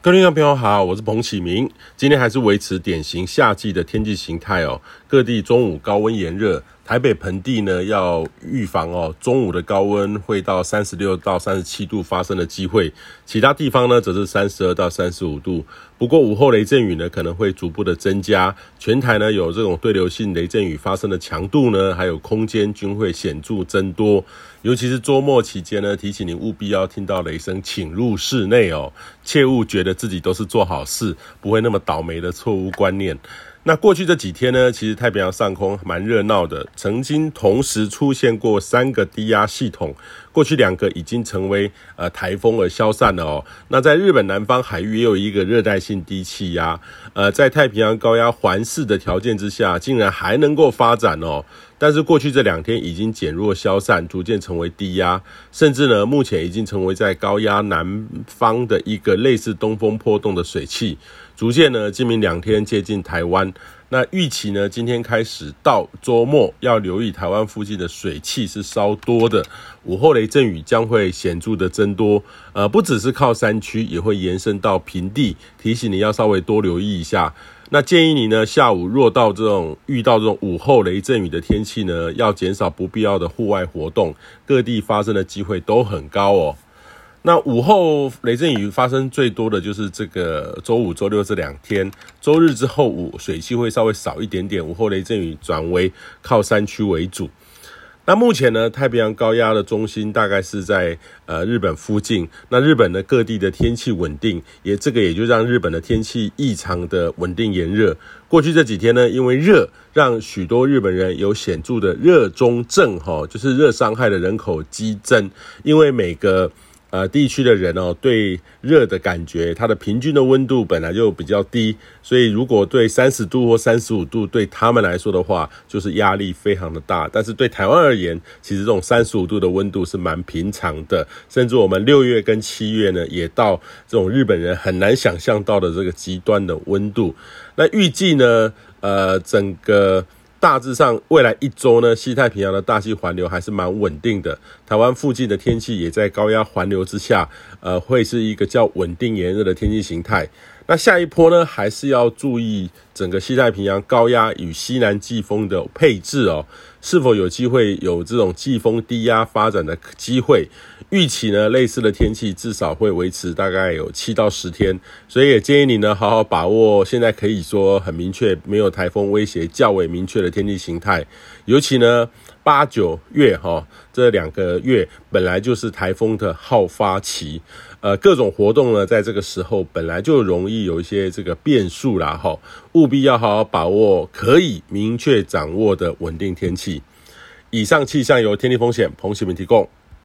各位听众朋友好，我是彭启明。今天还是维持典型夏季的天气形态哦，各地中午高温炎热。台北盆地呢，要预防哦，中午的高温会到三十六到三十七度发生的机会，其他地方呢则是三十二到三十五度。不过午后雷阵雨呢可能会逐步的增加，全台呢有这种对流性雷阵雨发生的强度呢，还有空间均会显著增多。尤其是周末期间呢，提醒您务必要听到雷声，请入室内哦，切勿觉得自己都是做好事，不会那么倒霉的错误观念。那过去这几天呢，其实太平洋上空蛮热闹的，曾经同时出现过三个低压系统，过去两个已经成为呃台风而消散了哦。那在日本南方海域也有一个热带性低气压，呃，在太平洋高压环视的条件之下，竟然还能够发展哦。但是过去这两天已经减弱消散，逐渐成为低压，甚至呢，目前已经成为在高压南方的一个类似东风破洞的水汽。逐渐呢，今明两天接近台湾。那预期呢，今天开始到周末要留意台湾附近的水汽是稍多的，午后雷阵雨将会显著的增多。呃，不只是靠山区，也会延伸到平地，提醒你要稍微多留意一下。那建议你呢，下午若到这种遇到这种午后雷阵雨的天气呢，要减少不必要的户外活动，各地发生的机会都很高哦。那午后雷阵雨发生最多的就是这个周五、周六这两天，周日之后午水汽会稍微少一点点，午后雷阵雨转为靠山区为主。那目前呢，太平洋高压的中心大概是在呃日本附近。那日本的各地的天气稳定，也这个也就让日本的天气异常的稳定炎热。过去这几天呢，因为热，让许多日本人有显著的热中症，哈，就是热伤害的人口激增，因为每个。呃，地区的人哦，对热的感觉，它的平均的温度本来就比较低，所以如果对三十度或三十五度对他们来说的话，就是压力非常的大。但是对台湾而言，其实这种三十五度的温度是蛮平常的，甚至我们六月跟七月呢，也到这种日本人很难想象到的这个极端的温度。那预计呢，呃，整个。大致上，未来一周呢，西太平洋的大气环流还是蛮稳定的。台湾附近的天气也在高压环流之下，呃，会是一个较稳定炎热的天气形态。那下一波呢，还是要注意整个西太平洋高压与西南季风的配置哦，是否有机会有这种季风低压发展的机会？预期呢，类似的天气至少会维持大概有七到十天，所以也建议你呢，好好把握现在可以说很明确没有台风威胁较为明确的天气形态，尤其呢。八九月哈，这两个月本来就是台风的好发期，呃，各种活动呢，在这个时候本来就容易有一些这个变数啦哈，务必要好好把握可以明确掌握的稳定天气。以上气象由天地风险彭启明提供。